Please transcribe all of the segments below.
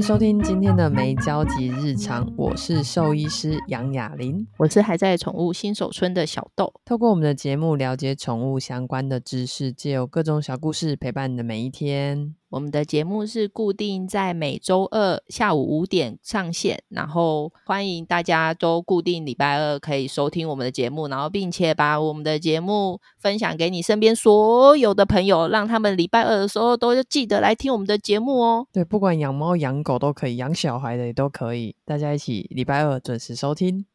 迎收听今天的没交集日常，我是兽医师杨雅琳，我是还在宠物新手村的小豆。透过我们的节目了解宠物相关的知识，借由各种小故事陪伴你的每一天。我们的节目是固定在每周二下午五点上线，然后欢迎大家都固定礼拜二可以收听我们的节目，然后并且把我们的节目分享给你身边所有的朋友，让他们礼拜二的时候都记得来听我们的节目哦。对，不管养猫养狗都可以，养小孩的也都可以，大家一起礼拜二准时收听。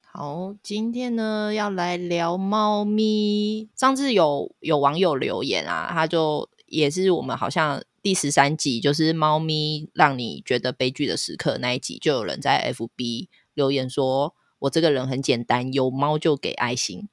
好，今天呢要来聊猫咪。上次有有网友留言啊，他就。也是我们好像第十三集，就是猫咪让你觉得悲剧的时刻那一集，就有人在 FB 留言说：“我这个人很简单，有猫就给爱心。”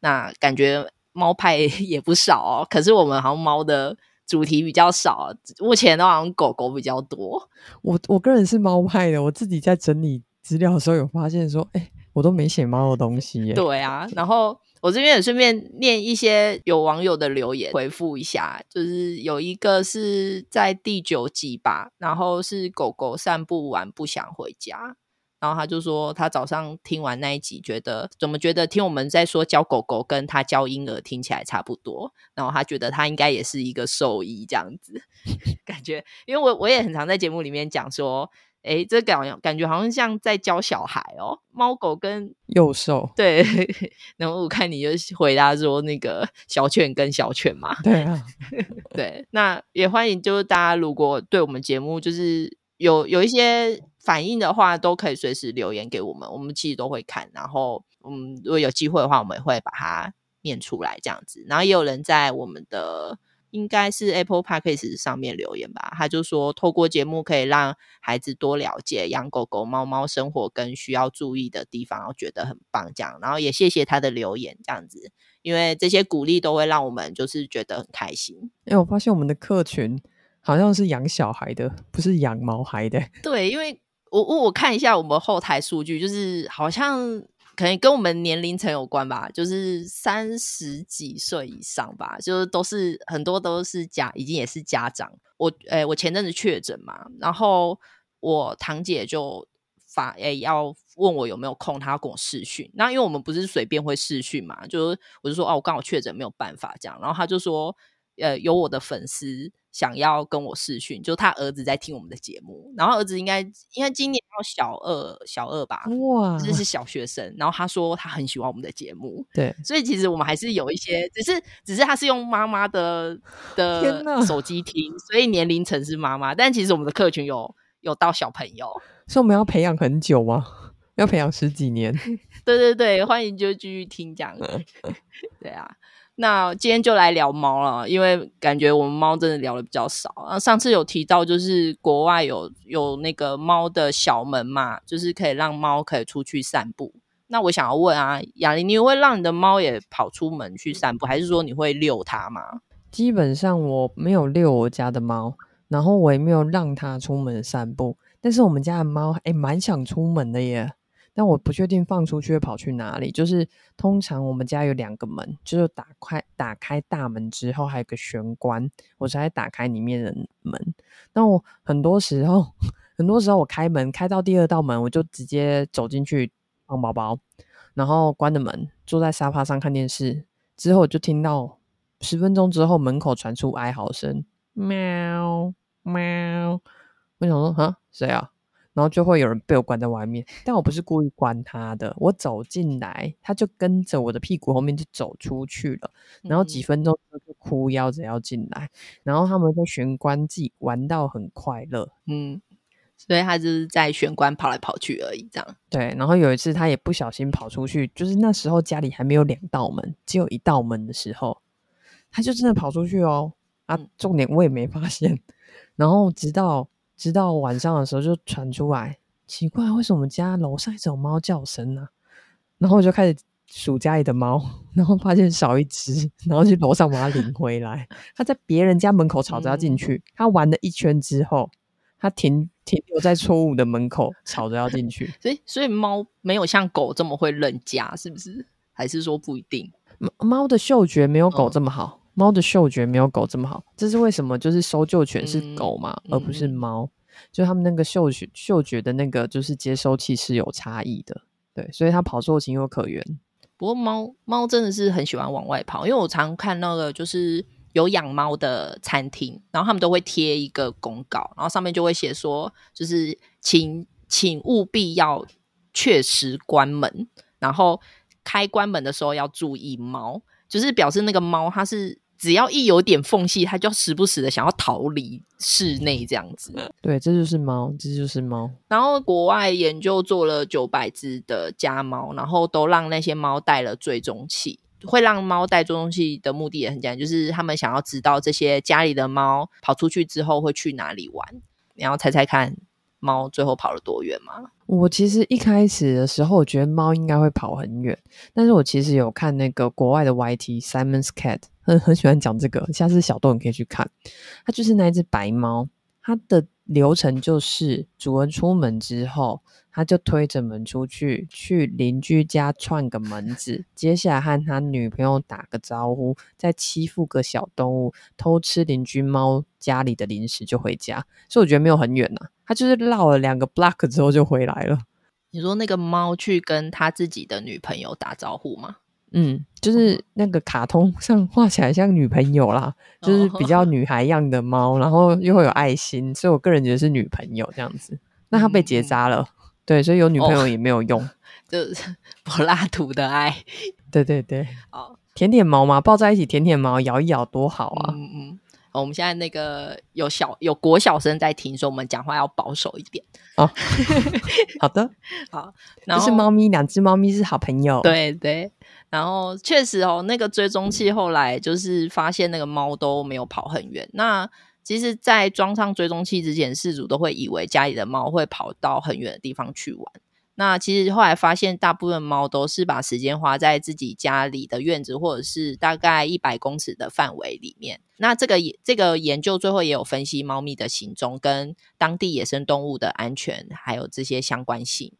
那感觉猫派 也不少哦。可是我们好像猫的主题比较少，目前都好像狗狗比较多。我我个人是猫派的，我自己在整理资料的时候有发现说：“哎，我都没写猫的东西耶。”对啊，然后。我这边也顺便念一些有网友的留言，回复一下。就是有一个是在第九集吧，然后是狗狗散步完不想回家，然后他就说他早上听完那一集，觉得怎么觉得听我们在说教狗狗跟他教婴儿听起来差不多，然后他觉得他应该也是一个兽医这样子，感觉因为我我也很常在节目里面讲说。哎，这感感觉好像像在教小孩哦，猫狗跟幼兽对，然后我看你就回答说那个小犬跟小犬嘛，对啊，对，那也欢迎就是大家如果对我们节目就是有有一些反应的话，都可以随时留言给我们，我们其实都会看，然后嗯，如果有机会的话，我们也会把它念出来这样子，然后也有人在我们的。应该是 Apple Podcast 上面留言吧，他就说透过节目可以让孩子多了解养狗狗、猫猫生活跟需要注意的地方，我觉得很棒。这样，然后也谢谢他的留言，这样子，因为这些鼓励都会让我们就是觉得很开心。哎，我发现我们的客群好像是养小孩的，不是养毛孩的。对，因为我我我看一下我们后台数据，就是好像。可能跟我们年龄层有关吧，就是三十几岁以上吧，就是都是很多都是家，已经也是家长。我诶、我前阵子确诊嘛，然后我堂姐就发诶、要问我有没有空，她要跟我视讯。那因为我们不是随便会视讯嘛，就是我就说哦，我刚好确诊没有办法这样，然后她就说。呃，有我的粉丝想要跟我视讯，就他儿子在听我们的节目，然后儿子应该应该今年要小二，小二吧，哇，这是小学生。然后他说他很喜欢我们的节目，对，所以其实我们还是有一些，只是只是他是用妈妈的 的手机听，所以年龄层是妈妈，但其实我们的客群有有到小朋友，所以我们要培养很久吗？要培养十几年？对对对，欢迎就继续听这样，对啊。那今天就来聊猫了，因为感觉我们猫真的聊的比较少。啊，上次有提到，就是国外有有那个猫的小门嘛，就是可以让猫可以出去散步。那我想要问啊，雅琳，你会让你的猫也跑出门去散步，还是说你会遛它吗？基本上我没有遛我家的猫，然后我也没有让它出门散步。但是我们家的猫诶蛮想出门的耶。但我不确定放出去会跑去哪里。就是通常我们家有两个门，就是打开打开大门之后还有个玄关，我才打开里面的门。那我很多时候，很多时候我开门开到第二道门，我就直接走进去放包包，然后关了门，坐在沙发上看电视。之后就听到十分钟之后门口传出哀嚎声，喵喵。我想说，哈，谁啊？然后就会有人被我关在外面，但我不是故意关他的。我走进来，他就跟着我的屁股后面就走出去了。然后几分钟之后就哭腰着要进来，然后他们在玄关自己玩到很快乐。嗯，所以他就是在玄关跑来跑去而已，这样。对，然后有一次他也不小心跑出去，就是那时候家里还没有两道门，只有一道门的时候，他就真的跑出去哦。啊，重点我也没发现，然后直到。直到晚上的时候就传出来，奇怪，为什么我们家楼上一直有猫叫声呢？然后我就开始数家里的猫，然后发现少一只，然后去楼上把它领回来。它在别人家门口吵着要进去，它玩了一圈之后，它停停留在错误的门口吵着要进去。所以，所以猫没有像狗这么会认家，是不是？还是说不一定？猫的嗅觉没有狗这么好。猫的嗅觉没有狗这么好，这是为什么？就是搜救犬是狗嘛，嗯、而不是猫。就他们那个嗅觉嗅觉的那个就是接收器是有差异的，对，所以它跑错情有可原。不过猫猫真的是很喜欢往外跑，因为我常看那个就是有养猫的餐厅，然后他们都会贴一个公告，然后上面就会写说，就是请请务必要确实关门，然后开关门的时候要注意猫，就是表示那个猫它是。只要一有点缝隙，它就时不时的想要逃离室内这样子。对，这就是猫，这就是猫。然后国外研究做了九百只的家猫，然后都让那些猫带了追踪器。会让猫带追踪器的目的也很简单，就是他们想要知道这些家里的猫跑出去之后会去哪里玩。你要猜猜看，猫最后跑了多远吗？我其实一开始的时候，我觉得猫应该会跑很远，但是我其实有看那个国外的 YT Simon's Cat。很很喜欢讲这个，下次小豆你可以去看。它就是那只白猫，它的流程就是主人出门之后，它就推着门出去，去邻居家串个门子，接下来和他女朋友打个招呼，再欺负个小动物，偷吃邻居猫家里的零食就回家。所以我觉得没有很远呐、它就是绕了两个 block 之后就回来了。你说那个猫去跟他自己的女朋友打招呼吗？嗯，就是那个卡通上画起来像女朋友啦，就是比较女孩样的猫，然后又会有爱心，所以我个人觉得是女朋友这样子。那他被结扎了，嗯，对，所以有女朋友也没有用，哦，就是 柏拉图的爱。对对对，哦，舔舔毛嘛，抱在一起舔舔毛，咬一咬多好啊。嗯嗯。我们现在那个有小有国小生在听，说我们讲话要保守一点。哦，好的，好。然后是猫咪，两只猫咪是好朋友。对对。然后确实哦，那个追踪器后来就是发现那个猫都没有跑很远。那其实，在装上追踪器之前，事主都会以为家里的猫会跑到很远的地方去玩。那其实后来发现，大部分猫都是把时间花在自己家里的院子，或者是大概一百公尺的范围里面。那这个这个研究最后也有分析猫咪的行踪跟当地野生动物的安全，还有这些相关性。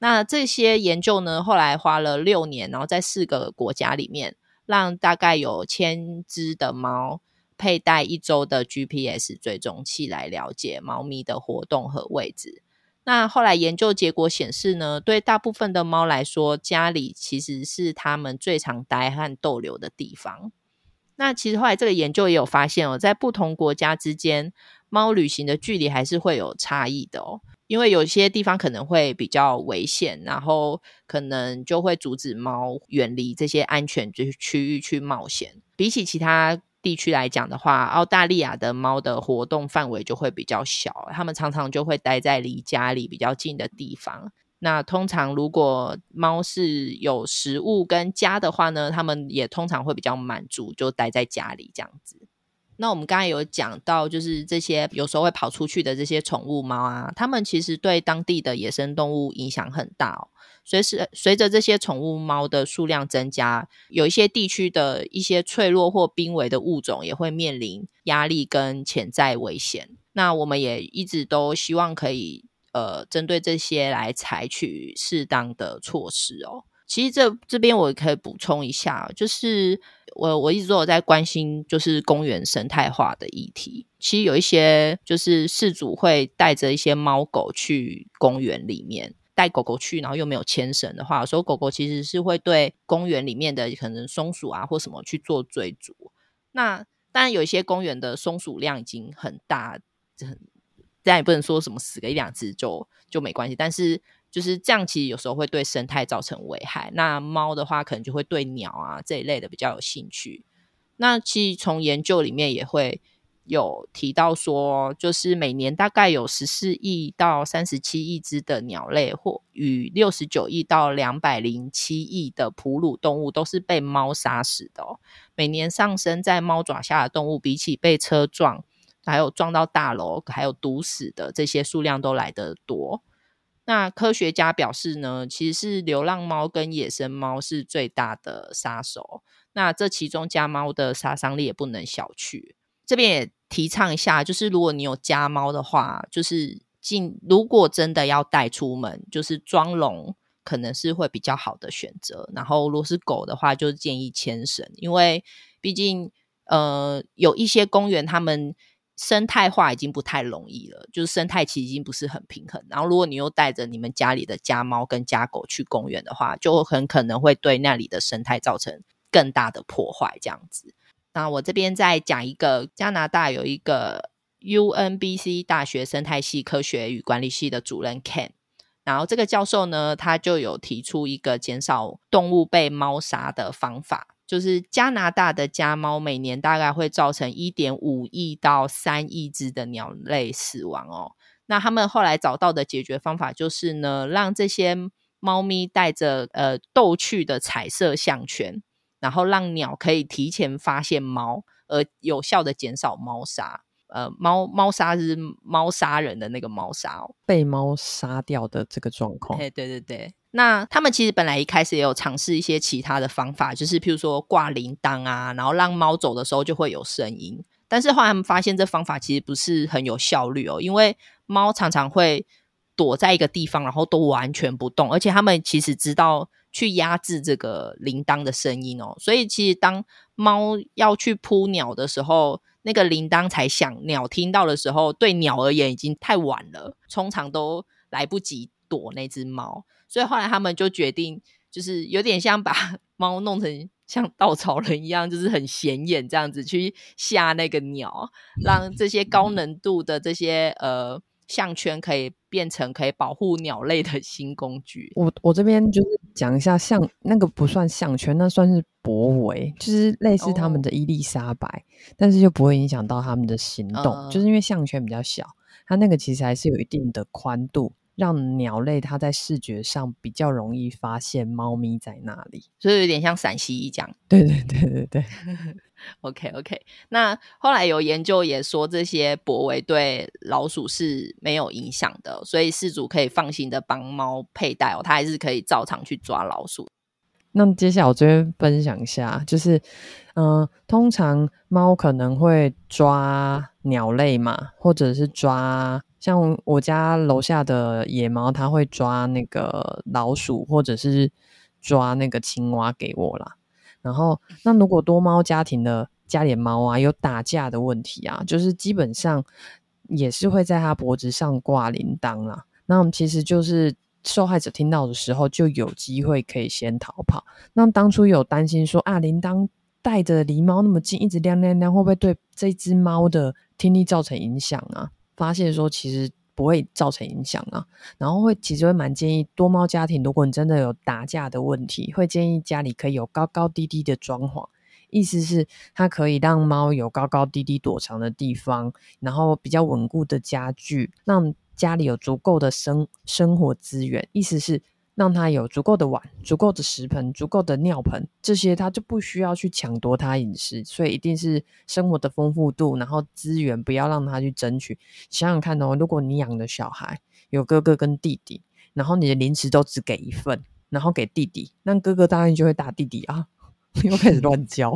那这些研究呢，后来花了六年，然后在四个国家里面，让大概有千只的猫佩戴一周的 GPS 追踪器来了解猫咪的活动和位置。那后来研究结果显示呢，对大部分的猫来说，家里其实是它们最常待和逗留的地方。那其实后来这个研究也有发现哦，在不同国家之间，猫旅行的距离还是会有差异的哦。因为有些地方可能会比较危险，然后可能就会阻止猫远离这些安全就是区域去冒险。比起其他地区来讲的话，澳大利亚的猫的活动范围就会比较小，它们常常就会待在离家里比较近的地方。那通常如果猫是有食物跟家的话呢，它们也通常会比较满足，就待在家里这样子。那我们刚才有讲到，就是这些有时候会跑出去的这些宠物猫啊，它们其实对当地的野生动物影响很大哦。随时随着这些宠物猫的数量增加，有一些地区的一些脆弱或濒危的物种也会面临压力跟潜在危险。那我们也一直都希望可以呃针对这些来采取适当的措施哦。其实这这边我可以补充一下，就是我我一直都有在关心，就是公园生态化的议题。其实有一些就是事主会带着一些猫狗去公园里面，带狗狗去，然后又没有牵绳的话，有时候狗狗其实是会对公园里面的可能松鼠啊或什么去做追逐。那当然有一些公园的松鼠量已经很大，很，但也不能说什么死个一两只就就没关系，但是。就是这样，其实有时候会对生态造成危害。那猫的话，可能就会对鸟啊这一类的比较有兴趣。那其实从研究里面也会有提到说，就是每年大概有十四亿到三十七亿只的鸟类，或与六十九亿到两百零七亿的哺乳动物都是被猫杀死的。每年上升在猫爪下的动物，比起被车撞，还有撞到大楼，还有毒死的这些数量都来得多。那科学家表示呢，其实是流浪猫跟野生猫是最大的杀手。那这其中家猫的杀伤力也不能小觑。这边也提倡一下，就是如果你有家猫的话，就是进如果真的要带出门，就是装笼可能是会比较好的选择。然后如果是狗的话，就建议牵绳，因为毕竟呃有一些公园他们。生态化已经不太容易了，就是生态其实已经不是很平衡。然后，如果你又带着你们家里的家猫跟家狗去公园的话，就很可能会对那里的生态造成更大的破坏。这样子，那我这边再讲一个，加拿大有一个 UNBC 大学生态系科学与管理系的主任 Ken，然后这个教授呢，他就有提出一个减少动物被猫杀的方法。就是加拿大的家猫每年大概会造成一点五亿到三亿只的鸟类死亡哦。那他们后来找到的解决方法就是呢，让这些猫咪带着呃逗趣的彩色项圈，然后让鸟可以提前发现猫，而有效的减少猫杀。呃，猫猫杀是猫杀人的那个猫杀哦，被猫杀掉的这个状况。对对对。那他们其实本来一开始也有尝试一些其他的方法，就是譬如说挂铃铛啊，然后让猫走的时候就会有声音。但是后来他们发现这方法其实不是很有效率哦，因为猫常常会躲在一个地方，然后都完全不动，而且他们其实知道去压制这个铃铛的声音哦。所以其实当猫要去扑鸟的时候，那个铃铛才响，鸟听到的时候，对鸟而言已经太晚了，通常都来不及躲那只猫。所以后来他们就决定，就是有点像把 猫弄成像稻草人一样，就是很显眼这样子去吓那个鸟，让这些高能度的这些呃项圈可以变成可以保护鸟类的新工具。我我这边就是讲一下，像那个不算项圈，那算是脖围，就是类似他们的伊丽莎白，哦、但是就不会影响到他们的行动，呃、就是因为项圈比较小，它那个其实还是有一定的宽度。让鸟类它在视觉上比较容易发现猫咪在那里，所以有点像闪蜥蜴这样。对对对对对。OK OK。那后来有研究也说，这些博围对老鼠是没有影响的，所以饲主可以放心的帮猫佩戴哦，它还是可以照常去抓老鼠。那接下来我这边分享一下，就是嗯、呃，通常猫可能会抓鸟类嘛，或者是抓。像我家楼下的野猫，它会抓那个老鼠，或者是抓那个青蛙给我啦。然后，那如果多猫家庭的家里猫啊，有打架的问题啊，就是基本上也是会在它脖子上挂铃铛啦。那我们其实就是受害者听到的时候，就有机会可以先逃跑。那当初有担心说啊，铃铛带着离猫那么近，一直亮亮亮，会不会对这只猫的听力造成影响啊？发现说其实不会造成影响啊，然后会其实会蛮建议多猫家庭，如果你真的有打架的问题，会建议家里可以有高高低低的装潢，意思是它可以让猫有高高低低躲藏的地方，然后比较稳固的家具，让家里有足够的生生活资源，意思是。让他有足够的碗、足够的食盆、足够的尿盆，这些他就不需要去抢夺他饮食，所以一定是生活的丰富度，然后资源不要让他去争取。想想看哦，如果你养的小孩有哥哥跟弟弟，然后你的零食都只给一份，然后给弟弟，那哥哥当然就会打弟弟啊，又开始乱教。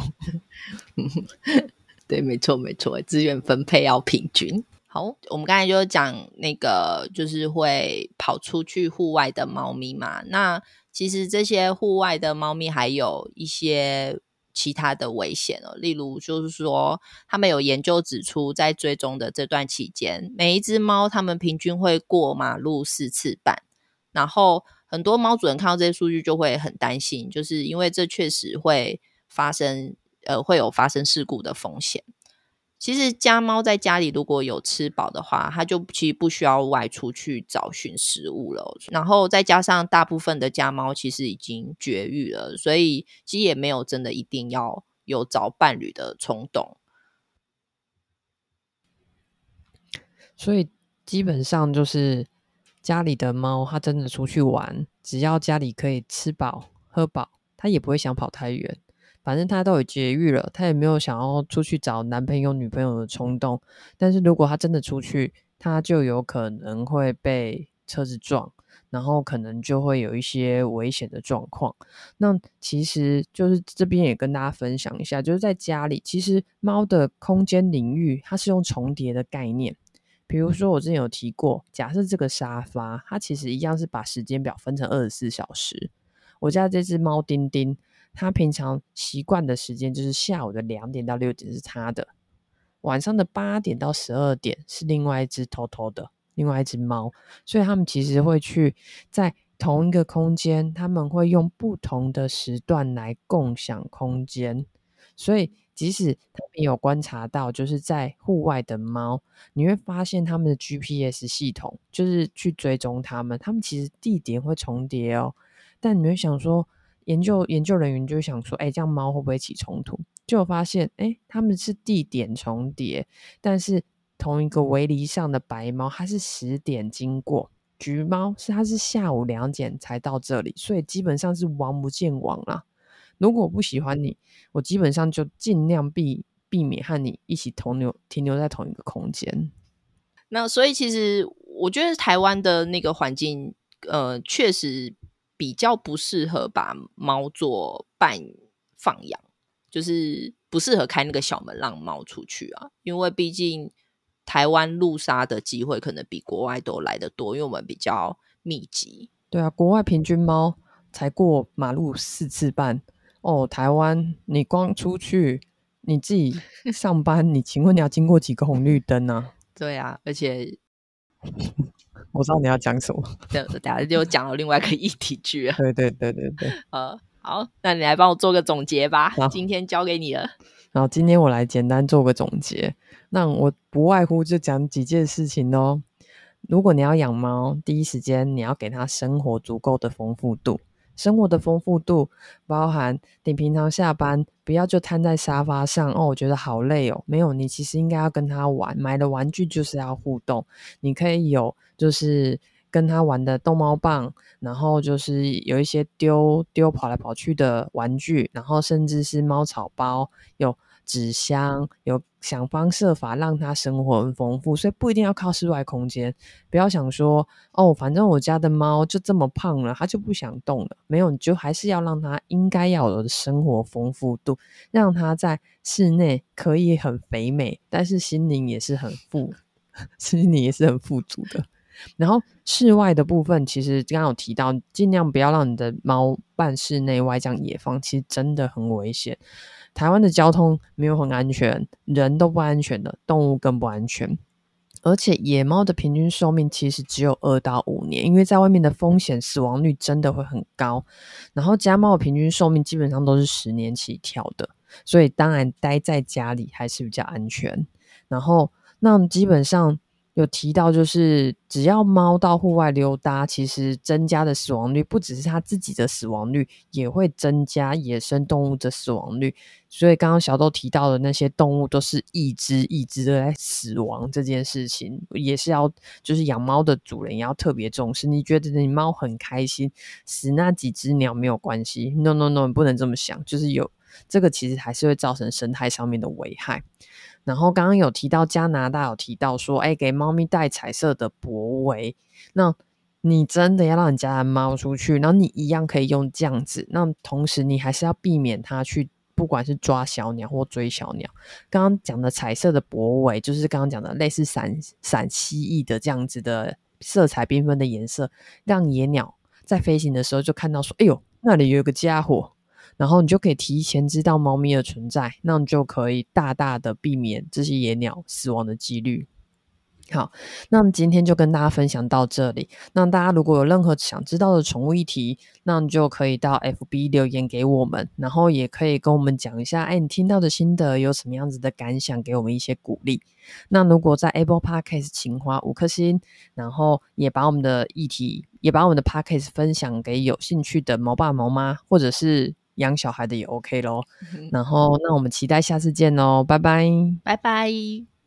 对，没错没错，资源分配要平均。好，我们刚才就讲那个，就是会跑出去户外的猫咪嘛。那其实这些户外的猫咪还有一些其他的危险哦，例如就是说，他们有研究指出，在追踪的这段期间，每一只猫它们平均会过马路四次半。然后很多猫主人看到这些数据就会很担心，就是因为这确实会发生，呃，会有发生事故的风险。其实家猫在家里如果有吃饱的话，它就其实不需要外出去找寻食物了。然后再加上大部分的家猫其实已经绝育了，所以其实也没有真的一定要有找伴侣的冲动。所以基本上就是家里的猫，它真的出去玩，只要家里可以吃饱喝饱，它也不会想跑太远。反正他都有节育了，他也没有想要出去找男朋友、女朋友的冲动。但是如果他真的出去，他就有可能会被车子撞，然后可能就会有一些危险的状况。那其实就是这边也跟大家分享一下，就是在家里，其实猫的空间领域它是用重叠的概念。比如说我之前有提过，假设这个沙发，它其实一样是把时间表分成二十四小时。我家这只猫丁丁。他平常习惯的时间就是下午的两点到六点是他的，晚上的八点到十二点是另外一只偷偷的，另外一只猫，所以他们其实会去在同一个空间，他们会用不同的时段来共享空间，所以即使他们有观察到，就是在户外的猫，你会发现他们的 GPS 系统就是去追踪他们，他们其实地点会重叠哦，但你会想说，研究研究人员就想说，哎，这样猫会不会起冲突？就发现，哎，他们是地点重叠，但是同一个围篱上的白猫，它是十点经过；橘猫是它是下午两点才到这里，所以基本上是王不见王啦。如果我不喜欢你，我基本上就尽量避避免和你一起同留停留在同一个空间。那所以其实我觉得台湾的那个环境，呃，确实比较不适合把猫做半放养。就是不适合开那个小门让猫出去啊，因为毕竟台湾路杀的机会可能比国外都来得多，因为我们比较密集。对啊，国外平均猫才过马路四次半哦，台湾你光出去你自己上班，你请问你要经过几个红绿灯啊？对啊，而且我知道你要讲什么，等等下就讲了另外一个议题去了。对对对对对，呃。好，那你来帮我做个总结吧。今天交给你了。然后今天我来简单做个总结。那我不外乎就讲几件事情哦。如果你要养猫，第一时间你要给它生活足够的丰富度。生活的丰富度包含你平常下班不要就瘫在沙发上哦，我觉得好累哦。没有，你其实应该要跟它玩。买的玩具就是要互动。你可以有就是。跟他玩的逗猫棒，然后就是有一些丢丢跑来跑去的玩具，然后甚至是猫草包，有纸箱，有想方设法让他生活很丰富，所以不一定要靠室外空间。不要想说哦，反正我家的猫就这么胖了，它就不想动了。没有，你就还是要让它应该要有的生活丰富度，让它在室内可以很肥美，但是心灵也是很富，心灵也是很富足的。然后室外的部分，其实刚刚有提到，尽量不要让你的猫半室内外这样野放，其实真的很危险。台湾的交通没有很安全，人都不安全的，动物更不安全。而且野猫的平均寿命其实只有二到五年，因为在外面的风险死亡率真的会很高。然后家猫的平均寿命基本上都是十年起跳的，所以当然待在家里还是比较安全。然后那基本上。有提到，就是只要猫到户外溜达，其实增加的死亡率不只是它自己的死亡率，也会增加野生动物的死亡率。所以刚刚小豆提到的那些动物，都是一只一只的在死亡这件事情，也是要就是养猫的主人也要特别重视。你觉得你猫很开心，死那几只鸟没有关系？No No No，不能这么想，就是有这个其实还是会造成生态上面的危害。然后刚刚有提到加拿大有提到说，哎，给猫咪戴彩色的脖围。那你真的要让你家的猫出去，然后你一样可以用这样子。那同时你还是要避免它去，不管是抓小鸟或追小鸟。刚刚讲的彩色的脖围，就是刚刚讲的类似闪闪蜥蜴的这样子的色彩缤纷的颜色，让野鸟在飞行的时候就看到说，哎呦，那里有一个家伙。然后你就可以提前知道猫咪的存在，那你就可以大大的避免这些野鸟死亡的几率。好，那么今天就跟大家分享到这里。那大家如果有任何想知道的宠物议题，那你就可以到 FB 留言给我们，然后也可以跟我们讲一下，哎，你听到的心得有什么样子的感想，给我们一些鼓励。那如果在 Apple Podcast 请花五颗星，然后也把我们的议题，也把我们的 Podcast 分享给有兴趣的猫爸猫妈，或者是。养小孩的也 OK 咯，然后那我们期待下次见喽，拜拜，拜拜。